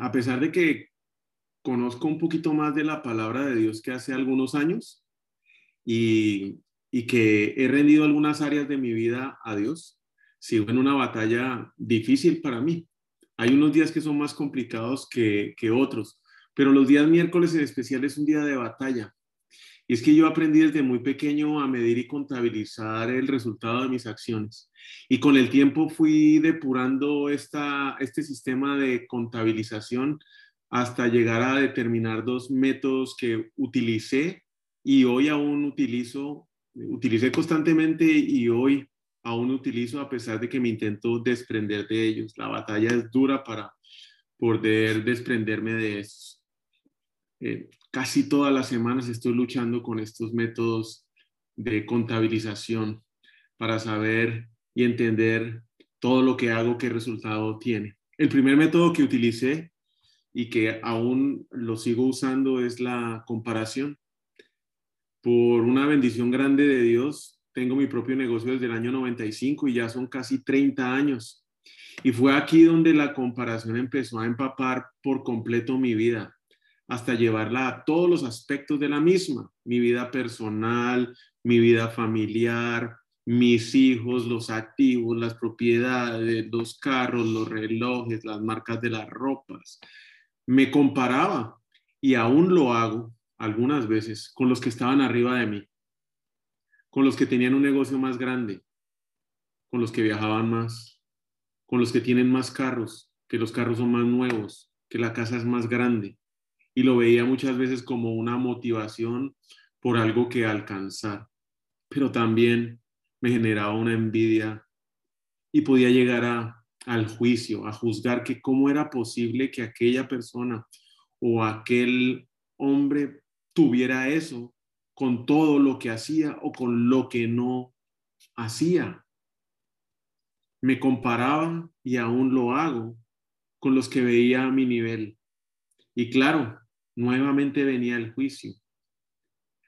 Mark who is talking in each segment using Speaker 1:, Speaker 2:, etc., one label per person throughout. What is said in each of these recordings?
Speaker 1: A pesar de que conozco un poquito más de la palabra de Dios que hace algunos años y, que he rendido algunas áreas de mi vida a Dios, sigo en una batalla difícil para mí. Hay unos días que son más complicados que, que otros, pero los días miércoles en especial es un día de batalla. Y es que yo aprendí desde muy pequeño a medir y contabilizar el resultado de mis acciones. Y con el tiempo fui depurando esta, este sistema de contabilización hasta llegar a determinar dos métodos que utilicé y hoy aún utilizo, utilicé constantemente y hoy aún utilizo a pesar de que me intento desprender de ellos. La batalla es dura para poder desprenderme de eso. Eh, casi todas las semanas estoy luchando con estos métodos de contabilización para saber y entender todo lo que hago, qué resultado tiene. El primer método que utilicé y que aún lo sigo usando es la comparación. Por una bendición grande de Dios, tengo mi propio negocio desde el año 95 y ya son casi 30 años. Y fue aquí donde la comparación empezó a empapar por completo mi vida hasta llevarla a todos los aspectos de la misma, mi vida personal, mi vida familiar, mis hijos, los activos, las propiedades, los carros, los relojes, las marcas de las ropas. Me comparaba y aún lo hago algunas veces con los que estaban arriba de mí, con los que tenían un negocio más grande, con los que viajaban más, con los que tienen más carros, que los carros son más nuevos, que la casa es más grande, y lo veía muchas veces como una motivación por algo que alcanzar, pero también me generaba una envidia y podía llegar a, al juicio, a juzgar que cómo era posible que aquella persona o aquel hombre tuviera eso con todo lo que hacía o con lo que no hacía. Me comparaba y aún lo hago con los que veía a mi nivel. Y claro, nuevamente venía el juicio,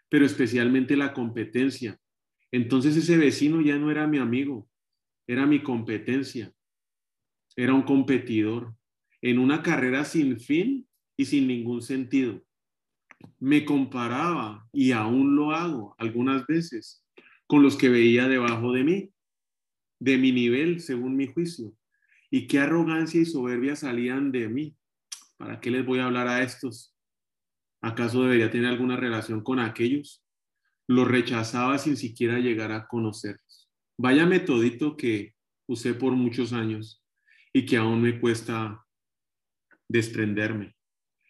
Speaker 1: pero especialmente la competencia. Entonces ese vecino ya no era mi amigo, era mi competencia, era un competidor en una carrera sin fin y sin ningún sentido. Me comparaba, y aún lo hago algunas veces, con los que veía debajo de mí, de mi nivel, según mi juicio. Y qué arrogancia y soberbia salían de mí. ¿Para qué les voy a hablar a estos? ¿Acaso debería tener alguna relación con aquellos? Los rechazaba sin siquiera llegar a conocerlos. Vaya metodito que usé por muchos años y que aún me cuesta desprenderme.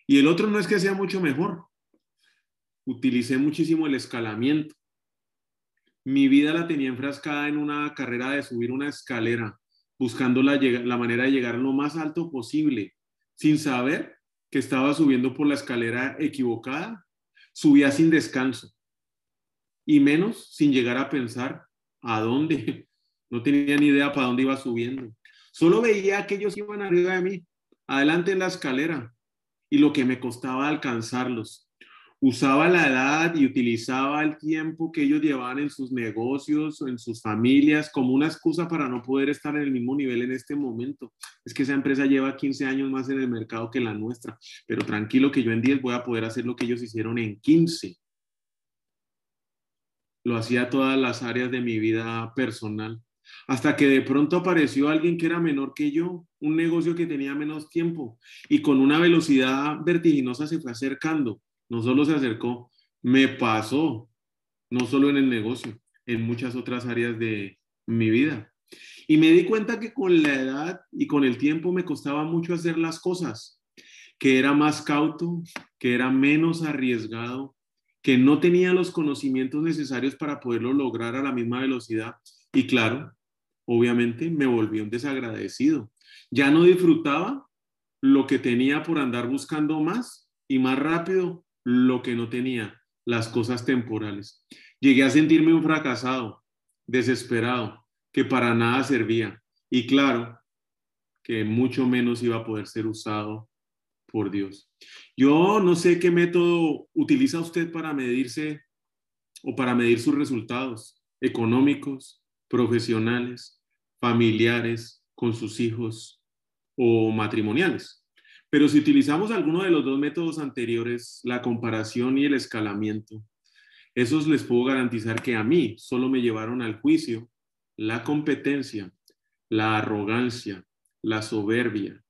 Speaker 1: Y el otro no es que sea mucho mejor. Utilicé muchísimo el escalamiento. Mi vida la tenía enfrascada en una carrera de subir una escalera, buscando la, la manera de llegar lo más alto posible, sin saber que estaba subiendo por la escalera equivocada, subía sin descanso y menos sin llegar a pensar a dónde. No tenía ni idea para dónde iba subiendo. Solo veía que ellos iban arriba de mí, adelante en la escalera, y lo que me costaba alcanzarlos usaba la edad y utilizaba el tiempo que ellos llevaban en sus negocios o en sus familias como una excusa para no poder estar en el mismo nivel en este momento. Es que esa empresa lleva 15 años más en el mercado que la nuestra, pero tranquilo que yo en 10 voy a poder hacer lo que ellos hicieron en 15. Lo hacía todas las áreas de mi vida personal. Hasta que de pronto apareció alguien que era menor que yo, un negocio que tenía menos tiempo y con una velocidad vertiginosa se fue acercando no solo se acercó, me pasó, no solo en el negocio, en muchas otras áreas de mi vida. Y me di cuenta que con la edad y con el tiempo me costaba mucho hacer las cosas, que era más cauto, que era menos arriesgado, que no tenía los conocimientos necesarios para poderlo lograr a la misma velocidad. Y claro, obviamente me volví un desagradecido. Ya no disfrutaba lo que tenía por andar buscando más y más rápido lo que no tenía, las cosas temporales. Llegué a sentirme un fracasado, desesperado, que para nada servía. Y claro, que mucho menos iba a poder ser usado por Dios. Yo no sé qué método utiliza usted para medirse o para medir sus resultados económicos, profesionales, familiares, con sus hijos o matrimoniales. Pero si utilizamos alguno de los dos métodos anteriores, la comparación y el escalamiento, esos les puedo garantizar que a mí solo me llevaron al juicio la competencia, la arrogancia, la soberbia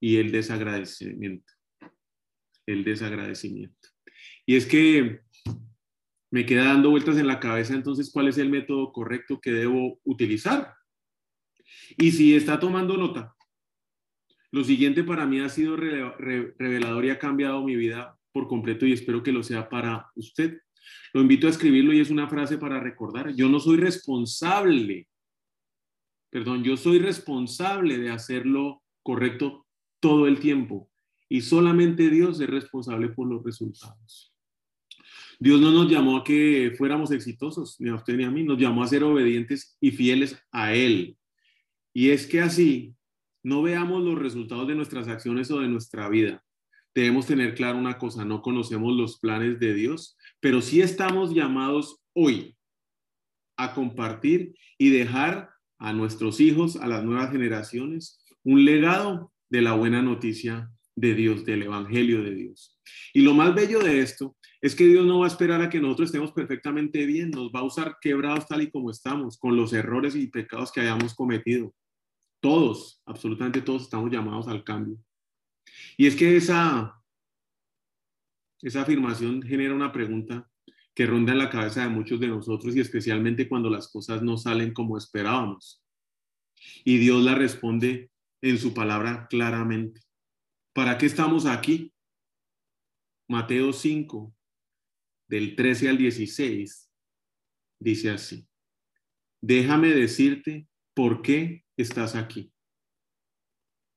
Speaker 1: y el desagradecimiento. El desagradecimiento. Y es que me queda dando vueltas en la cabeza entonces cuál es el método correcto que debo utilizar. Y si está tomando nota, lo siguiente para mí ha sido revelador y ha cambiado mi vida por completo y espero que lo sea para usted. Lo invito a escribirlo y es una frase para recordar. Yo no soy responsable, perdón, yo soy responsable de hacerlo correcto todo el tiempo y solamente Dios es responsable por los resultados. Dios no nos llamó a que fuéramos exitosos, ni a usted ni a mí, nos llamó a ser obedientes y fieles a Él. Y es que así no veamos los resultados de nuestras acciones o de nuestra vida. Debemos tener claro una cosa, no conocemos los planes de Dios, pero sí estamos llamados hoy a compartir y dejar a nuestros hijos, a las nuevas generaciones, un legado de la buena noticia de Dios, del Evangelio de Dios. Y lo más bello de esto es que Dios no va a esperar a que nosotros estemos perfectamente bien, nos va a usar quebrados tal y como estamos, con los errores y pecados que hayamos cometido. Todos, absolutamente todos estamos llamados al cambio. Y es que esa, esa afirmación genera una pregunta que ronda en la cabeza de muchos de nosotros y especialmente cuando las cosas no salen como esperábamos. Y Dios la responde en su palabra claramente. ¿Para qué estamos aquí? Mateo 5, del 13 al 16, dice así. Déjame decirte por qué estás aquí.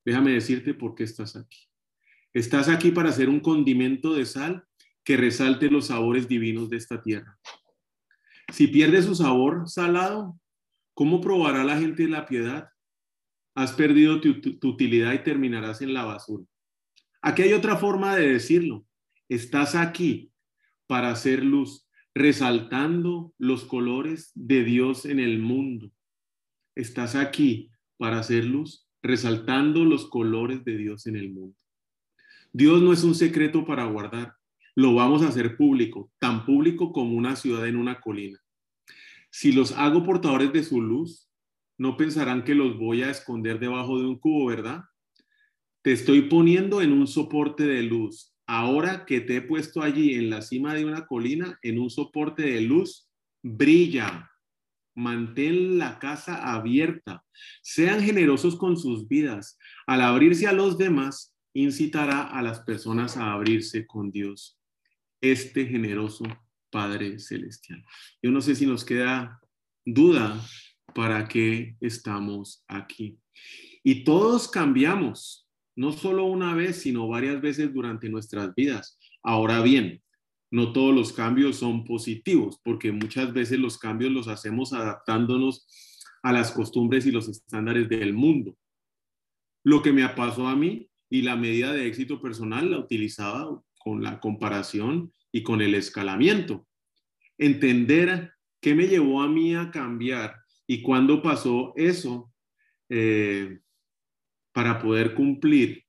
Speaker 1: Déjame decirte por qué estás aquí. Estás aquí para hacer un condimento de sal que resalte los sabores divinos de esta tierra. Si pierde su sabor salado, ¿cómo probará la gente la piedad? Has perdido tu, tu, utilidad y terminarás en la basura. Aquí hay otra forma de decirlo. Estás aquí para hacer luz, resaltando los colores de Dios en el mundo. Estás aquí para hacer luz, resaltando los colores de Dios en el mundo. Dios no es un secreto para guardar, lo vamos a hacer público, tan público como una ciudad en una colina. Si los hago portadores de su luz, no pensarán que los voy a esconder debajo de un cubo, ¿verdad? Te estoy poniendo en un soporte de luz. Ahora que te he puesto allí en la cima de una colina, en un soporte de luz, brilla, Mantén la casa abierta. Sean generosos con sus vidas. Al abrirse a los demás, incitará a las personas a abrirse con Dios, este generoso Padre Celestial. Yo no sé si nos queda duda para qué estamos aquí. Y todos cambiamos, no solo una vez, sino varias veces durante nuestras vidas. Ahora bien, no todos los cambios son positivos, porque muchas veces los cambios los hacemos adaptándonos a las costumbres y los estándares del mundo. Lo que me pasó a mí y la medida de éxito personal la utilizaba con la comparación y con el escalamiento. Entender qué me llevó a mí a cambiar y cuándo pasó eso eh, para poder cumplir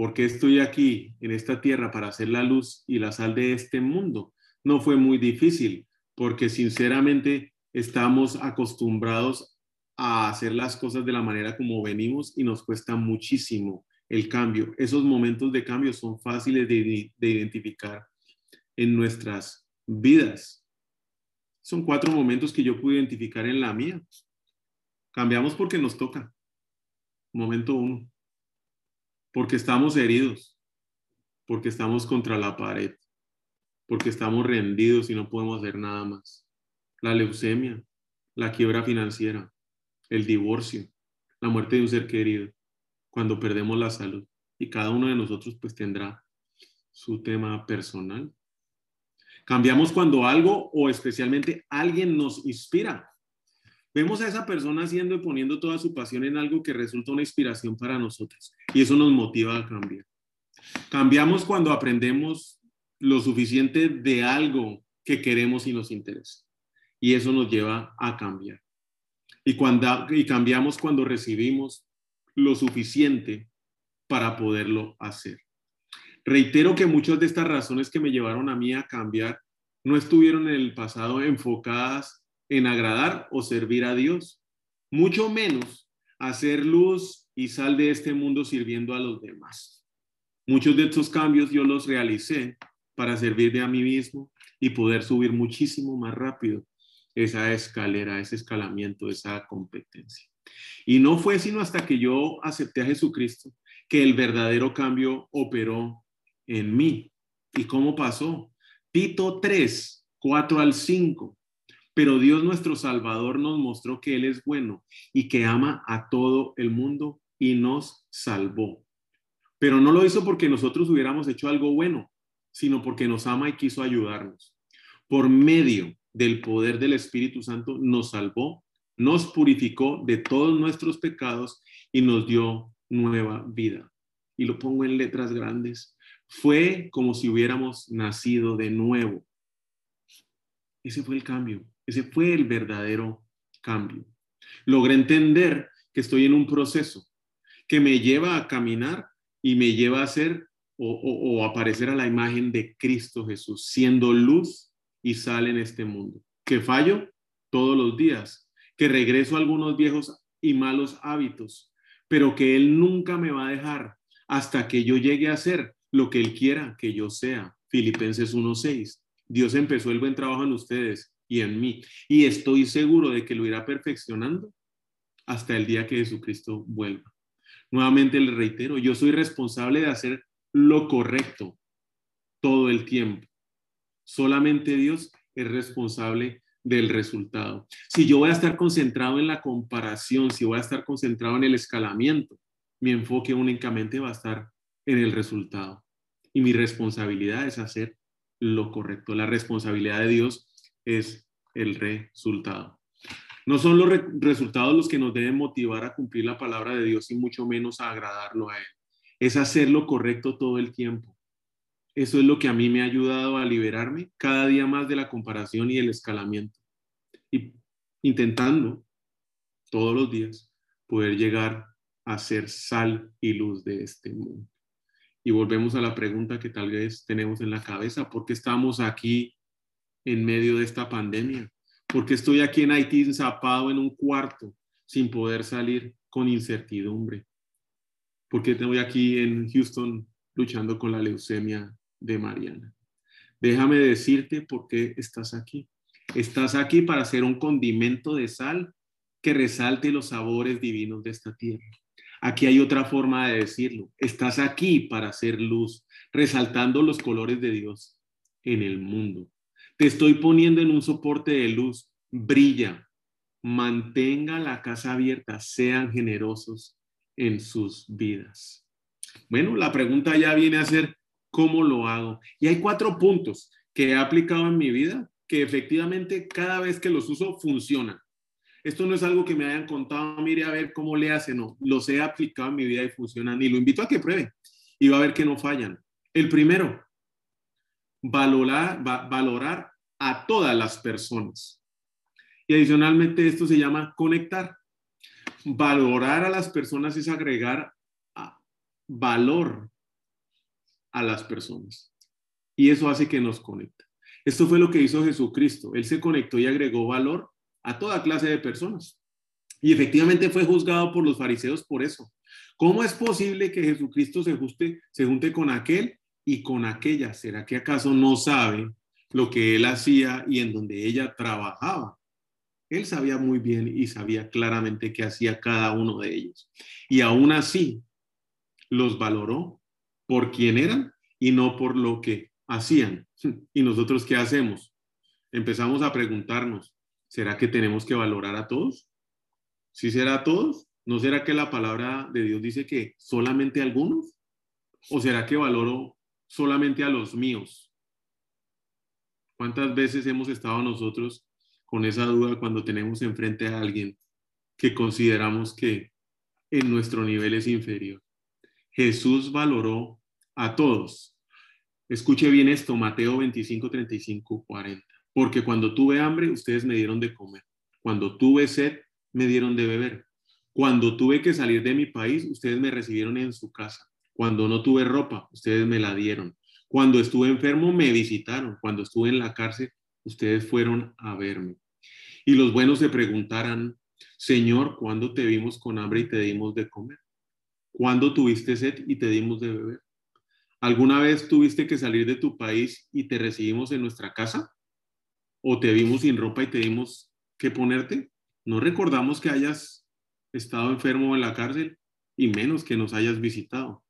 Speaker 1: ¿Por qué estoy aquí en esta tierra para hacer la luz y la sal de este mundo? No fue muy difícil, porque sinceramente estamos acostumbrados a hacer las cosas de la manera como venimos y nos cuesta muchísimo el cambio. Esos momentos de cambio son fáciles de, de identificar en nuestras vidas. Son cuatro momentos que yo pude identificar en la mía. Cambiamos porque nos toca. Momento uno porque estamos heridos, porque estamos contra la pared, porque estamos rendidos y no podemos hacer nada más. La leucemia, la quiebra financiera, el divorcio, la muerte de un ser querido, cuando perdemos la salud. Y cada uno de nosotros pues tendrá su tema personal. Cambiamos cuando algo o especialmente alguien nos inspira. Vemos a esa persona haciendo y poniendo toda su pasión en algo que resulta una inspiración para nosotros y eso nos motiva a cambiar. Cambiamos cuando aprendemos lo suficiente de algo que queremos y nos interesa y eso nos lleva a cambiar. Y, cuando, y cambiamos cuando recibimos lo suficiente para poderlo hacer. Reitero que muchas de estas razones que me llevaron a mí a cambiar no estuvieron en el pasado enfocadas en agradar o servir a Dios, mucho menos hacer luz y sal de este mundo sirviendo a los demás. Muchos de estos cambios yo los realicé para servirme a mí mismo y poder subir muchísimo más rápido esa escalera, ese escalamiento, esa competencia. Y no fue sino hasta que yo acepté a Jesucristo que el verdadero cambio operó en mí. ¿Y cómo pasó? Tito 3, 4 al 5. Pero Dios nuestro Salvador nos mostró que Él es bueno y que ama a todo el mundo y nos salvó. Pero no lo hizo porque nosotros hubiéramos hecho algo bueno, sino porque nos ama y quiso ayudarnos. Por medio del poder del Espíritu Santo nos salvó, nos purificó de todos nuestros pecados y nos dio nueva vida. Y lo pongo en letras grandes. Fue como si hubiéramos nacido de nuevo. Ese fue el cambio. Ese fue el verdadero cambio. Logré entender que estoy en un proceso que me lleva a caminar y me lleva a ser o, aparecer a la imagen de Cristo Jesús, siendo luz y sal en este mundo. Que fallo todos los días, que regreso a algunos viejos y malos hábitos, pero que Él nunca me va a dejar hasta que yo llegue a ser lo que Él quiera que yo sea. Filipenses 1.6. Dios empezó el buen trabajo en ustedes y en mí. Y estoy seguro de que lo irá perfeccionando hasta el día que Jesucristo vuelva. Nuevamente le reitero, yo soy responsable de hacer lo correcto todo el tiempo. Solamente Dios es responsable del resultado. Si yo voy a estar concentrado en la comparación, si voy a estar concentrado en el escalamiento, mi enfoque únicamente va a estar en el resultado. Y mi responsabilidad es hacer lo correcto. La responsabilidad de Dios es el resultado. No son los resultados los que nos deben motivar a cumplir la palabra de Dios y mucho menos a agradarlo a Él. Es hacer lo correcto todo el tiempo. Eso es lo que a mí me ha ayudado a liberarme cada día más de la comparación y el escalamiento. Y intentando todos los días poder llegar a ser sal y luz de este mundo. Y volvemos a la pregunta que tal vez tenemos en la cabeza, ¿por qué estamos aquí en medio de esta pandemia? porque estoy aquí en Haití enzapado en un cuarto sin poder salir con incertidumbre? porque estoy aquí en Houston luchando con la leucemia de Mariana? Déjame decirte por qué estás aquí. Estás aquí para ser un condimento de sal que resalte los sabores divinos de esta tierra. Aquí hay otra forma de decirlo. Estás aquí para hacer luz, resaltando los colores de Dios en el mundo. Te estoy poniendo en un soporte de luz. Brilla. Mantenga la casa abierta. Sean generosos en sus vidas. Bueno, la pregunta ya viene a ser, ¿cómo lo hago? Y hay cuatro puntos que he aplicado en mi vida que efectivamente cada vez que los uso funcionan. Esto no es algo que me hayan contado, mire a ver cómo le hace, no, los he aplicado en mi vida y funcionan y lo invito a que pruebe y va a ver que no fallan. El primero, valorar, valorar a todas las personas. Y adicionalmente esto se llama conectar. Valorar a las personas es agregar valor a las personas. Y eso hace que nos conecte. Esto fue lo que hizo Jesucristo. Él se conectó y agregó valor a toda clase de personas. Y efectivamente fue juzgado por los fariseos por eso. ¿Cómo es posible que Jesucristo se, se junte con aquel y con aquella? ¿Será que acaso no sabe lo que él hacía y en donde ella trabajaba? Él sabía muy bien y sabía claramente qué hacía cada uno de ellos. Y aún así los valoró por quién eran y no por lo que hacían. ¿Y nosotros qué hacemos? Empezamos a preguntarnos, ¿Será que tenemos que valorar a todos? ¿Sí será a todos? ¿No será que la palabra de Dios dice que solamente a algunos? ¿O será que valoro solamente a los míos? ¿Cuántas veces hemos estado nosotros con esa duda cuando tenemos enfrente a alguien que consideramos que en nuestro nivel es inferior? Jesús valoró a todos. Escuche bien esto, Mateo 25, 35, 40. Porque cuando tuve hambre, ustedes me dieron de comer. Cuando tuve sed, me dieron de beber. Cuando tuve que salir de mi país, ustedes me recibieron en su casa. Cuando no tuve ropa, ustedes me la dieron. Cuando estuve enfermo, me visitaron. Cuando estuve en la cárcel, ustedes fueron a verme. Y los buenos se preguntarán, Señor, ¿cuándo te vimos con hambre y te dimos de comer? ¿Cuándo tuviste sed y te dimos de beber? ¿Alguna vez tuviste que salir de tu país y te recibimos en nuestra casa? ¿O te vimos sin ropa y te dimos que ponerte? No recordamos que hayas estado enfermo en la cárcel y menos que nos hayas visitado.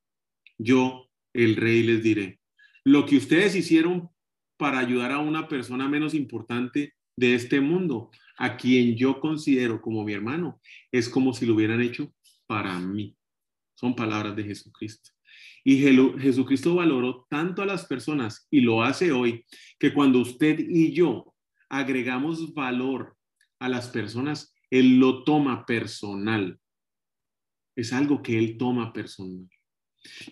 Speaker 1: Yo, el rey, les diré, lo que ustedes hicieron para ayudar a una persona menos importante de este mundo, a quien yo considero como mi hermano, es como si lo hubieran hecho para mí. Son palabras de Jesucristo. Y Jesucristo valoró tanto a las personas y lo hace hoy, que cuando usted y yo agregamos valor a las personas, Él lo toma personal. Es algo que Él toma personal.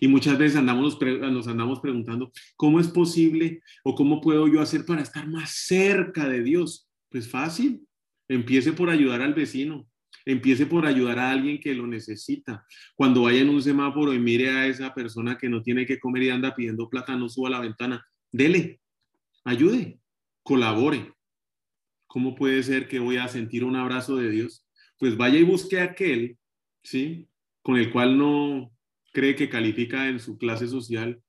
Speaker 1: Y muchas veces andamos, nos andamos preguntando, ¿cómo es posible o cómo puedo yo hacer para estar más cerca de Dios? Pues fácil, empiece por ayudar al vecino, empiece por ayudar a alguien que lo necesita. Cuando vaya en un semáforo y mire a esa persona que no tiene que comer y anda pidiendo plata, no suba a la ventana, dele, ayude, colabore. ¿Cómo puede ser que voy a sentir un abrazo de Dios? Pues vaya y busque a aquel, ¿sí? Con el cual no cree que califica en su clase social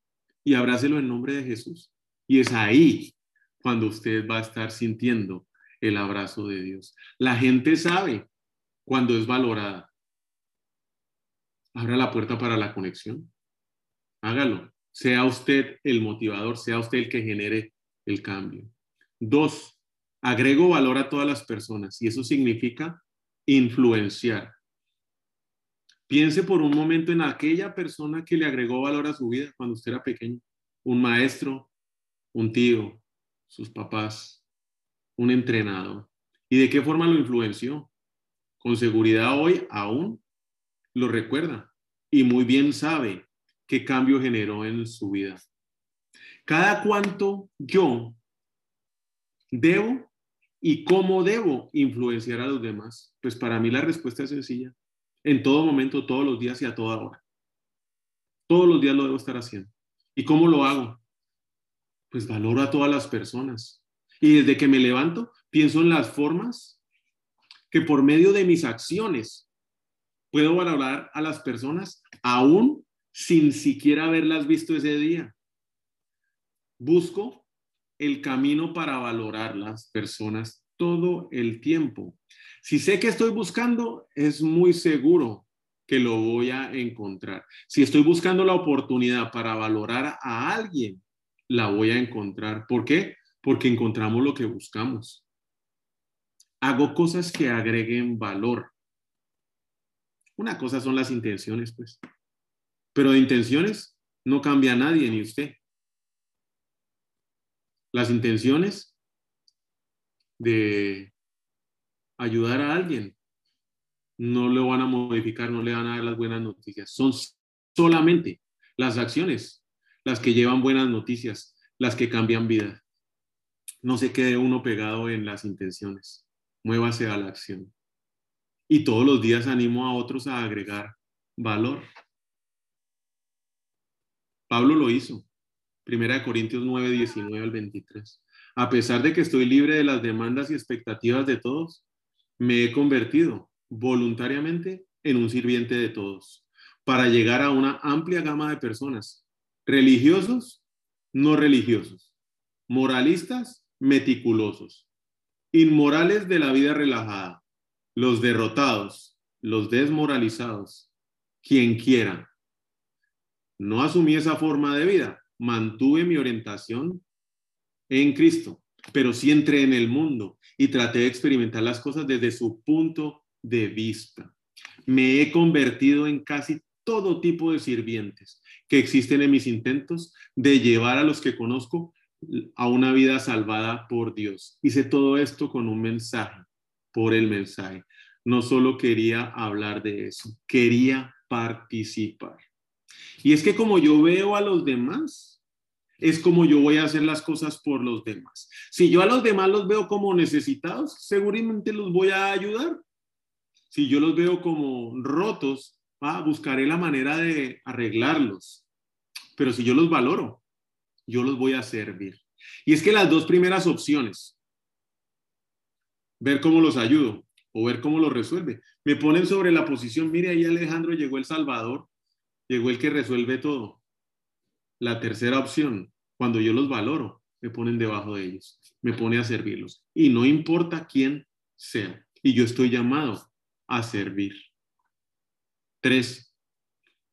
Speaker 1: y abrácelo en nombre de Jesús. Y es ahí cuando usted va a estar sintiendo el abrazo de Dios. La gente sabe cuando es valorada. Abra la puerta para la conexión. Hágalo. Sea usted el motivador, sea usted el que genere el cambio. Dos, agrego valor a todas las personas y eso significa influenciar. Piense por un momento en aquella persona que le agregó valor a su vida cuando usted era pequeño. Un maestro, un tío, sus papás, un entrenador. ¿Y de qué forma lo influenció? Con seguridad hoy aún lo recuerda y muy bien sabe qué cambio generó en su vida. Cada cuanto yo debo ¿Y cómo debo influenciar a los demás? Pues para mí la respuesta es sencilla. En todo momento, todos los días y a toda hora. Todos los días lo debo estar haciendo. ¿Y cómo lo hago? Pues valoro a todas las personas. Y desde que me levanto, pienso en las formas que por medio de mis acciones puedo valorar a las personas aún sin siquiera haberlas visto ese día. Busco el camino para valorar las personas todo el tiempo. Si sé que estoy buscando, es muy seguro que lo voy a encontrar. Si estoy buscando la oportunidad para valorar a alguien, la voy a encontrar. ¿Por qué? Porque encontramos lo que buscamos. Hago cosas que agreguen valor. Una cosa son las intenciones, pues. Pero de intenciones no cambia nadie, ni usted las intenciones de ayudar a alguien no lo van a modificar, no le van a dar las buenas noticias. Son solamente las acciones las que llevan buenas noticias, las que cambian vida. No se quede uno pegado en las intenciones. Muévase a la acción. Y todos los días animo a otros a agregar valor. Pablo lo hizo. Primera de Corintios 9, 19 al 23. A pesar de que estoy libre de las demandas y expectativas de todos, me he convertido voluntariamente en un sirviente de todos, para llegar a una amplia gama de personas, religiosos, no religiosos, moralistas, meticulosos, inmorales de la vida relajada, los derrotados, los desmoralizados, quien quiera. No asumí esa forma de vida, mantuve mi orientación en Cristo, pero sí entré en el mundo y traté de experimentar las cosas desde su punto de vista. Me he convertido en casi todo tipo de sirvientes que existen en mis intentos de llevar a los que conozco a una vida salvada por Dios. Hice todo esto con un mensaje, por el mensaje. No solo quería hablar de eso, quería participar. Y es que como yo veo a los demás, es como yo voy a hacer las cosas por los demás. Si yo a los demás los veo como necesitados, seguramente los voy a ayudar. Si yo los veo como rotos, buscaré la manera de arreglarlos. Pero si yo los valoro, yo los voy a servir. Y es que las dos primeras opciones, ver cómo los ayudo o ver cómo los resuelve, me ponen sobre la posición, mire ahí Alejandro llegó el Salvador, llegó el que resuelve todo. La tercera opción, cuando yo los valoro, me ponen debajo de ellos, me pone a servirlos. Y no importa quién sea. Y yo estoy llamado a servir. Tres,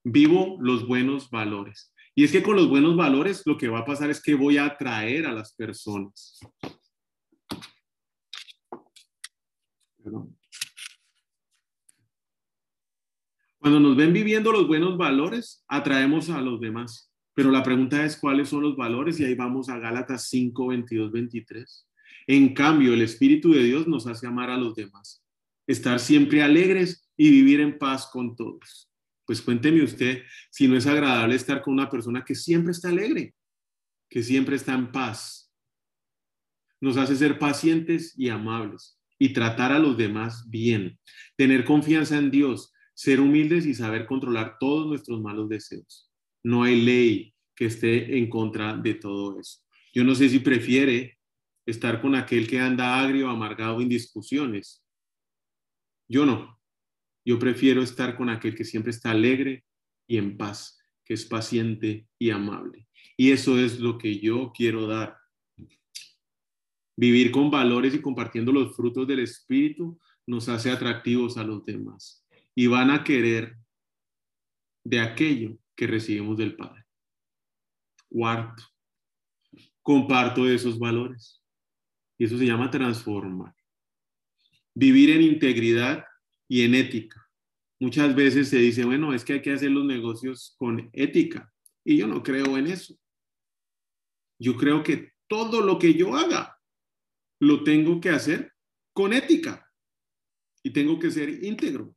Speaker 1: vivo los buenos valores. Y es que con los buenos valores lo que va a pasar es que voy a atraer a las personas. Cuando nos ven viviendo los buenos valores, atraemos a los demás. Pero la pregunta es cuáles son los valores y ahí vamos a Gálatas 5, 22, 23. En cambio, el Espíritu de Dios nos hace amar a los demás, estar siempre alegres y vivir en paz con todos. Pues cuénteme usted si no es agradable estar con una persona que siempre está alegre, que siempre está en paz. Nos hace ser pacientes y amables y tratar a los demás bien, tener confianza en Dios, ser humildes y saber controlar todos nuestros malos deseos. No hay ley que esté en contra de todo eso. Yo no sé si prefiere estar con aquel que anda agrio, amargado en discusiones. Yo no. Yo prefiero estar con aquel que siempre está alegre y en paz, que es paciente y amable. Y eso es lo que yo quiero dar. Vivir con valores y compartiendo los frutos del Espíritu nos hace atractivos a los demás y van a querer de aquello que recibimos del Padre. Cuarto, comparto esos valores. Y eso se llama transformar. Vivir en integridad y en ética. Muchas veces se dice, bueno, es que hay que hacer los negocios con ética. Y yo no creo en eso. Yo creo que todo lo que yo haga lo tengo que hacer con ética y tengo que ser íntegro.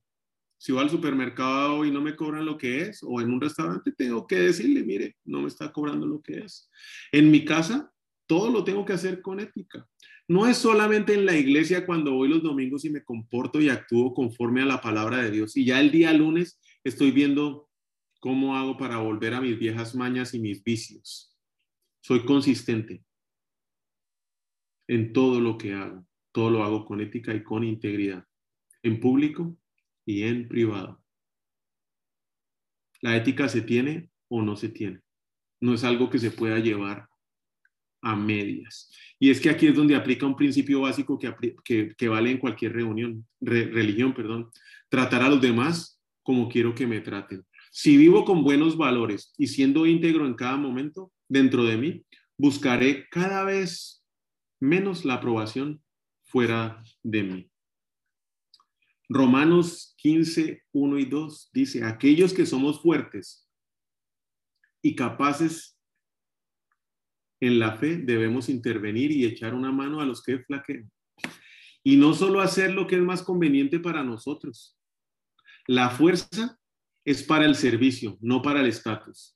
Speaker 1: Si voy al supermercado y no me cobran lo que es, o en un restaurante, tengo que decirle, mire, no me está cobrando lo que es. En mi casa, todo lo tengo que hacer con ética. No es solamente en la iglesia cuando voy los domingos y me comporto y actúo conforme a la palabra de Dios. Y ya el día lunes estoy viendo cómo hago para volver a mis viejas mañas y mis vicios. Soy consistente en todo lo que hago. Todo lo hago con ética y con integridad, en público y en privado. La ética se tiene o no se tiene. No es algo que se pueda llevar a medias. Y es que aquí es donde aplica un principio básico que, que, vale en cualquier reunión, religión, perdón. Tratar a los demás como quiero que me traten. Si vivo con buenos valores y siendo íntegro en cada momento dentro de mí, buscaré cada vez menos la aprobación fuera de mí. Romanos 15, 1 y 2 dice, aquellos que somos fuertes y capaces en la fe debemos intervenir y echar una mano a los que flaquean. Y no solo hacer lo que es más conveniente para nosotros. La fuerza es para el servicio, no para el estatus.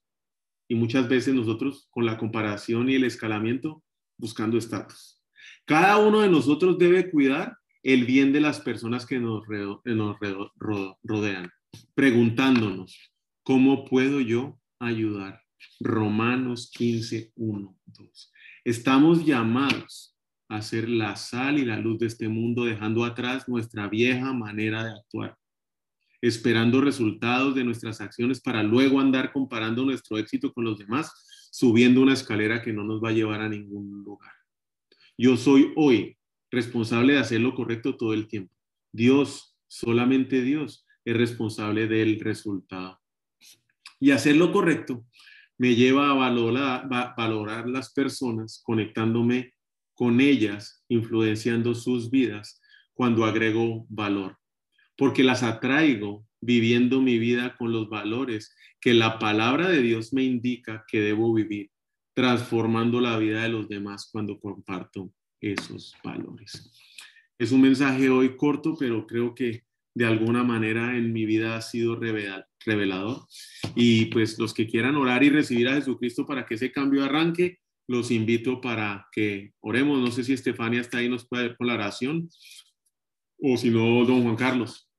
Speaker 1: Y muchas veces nosotros con la comparación y el escalamiento buscando estatus. Cada uno de nosotros debe cuidar el bien de las personas que nos, rodean, preguntándonos, ¿cómo puedo yo ayudar? Romanos 15, 1, 2. Estamos llamados a ser la sal y la luz de este mundo, dejando atrás nuestra vieja manera de actuar, esperando resultados de nuestras acciones para luego andar comparando nuestro éxito con los demás, subiendo una escalera que no nos va a llevar a ningún lugar. Yo soy hoy responsable de hacer lo correcto todo el tiempo. Dios, solamente Dios, es responsable del resultado. Y hacer lo correcto me lleva a valorar, valorar las personas conectándome con ellas, influenciando sus vidas cuando agrego valor, porque las atraigo viviendo mi vida con los valores que la palabra de Dios me indica que debo vivir, transformando la vida de los demás cuando comparto esos valores. Es un mensaje hoy corto, pero creo que de alguna manera en mi vida ha sido revelador. Y pues los que quieran orar y recibir a Jesucristo para que ese cambio arranque, los invito para que oremos. No sé si Estefania está ahí, nos puede con la oración, o si no, don Juan Carlos.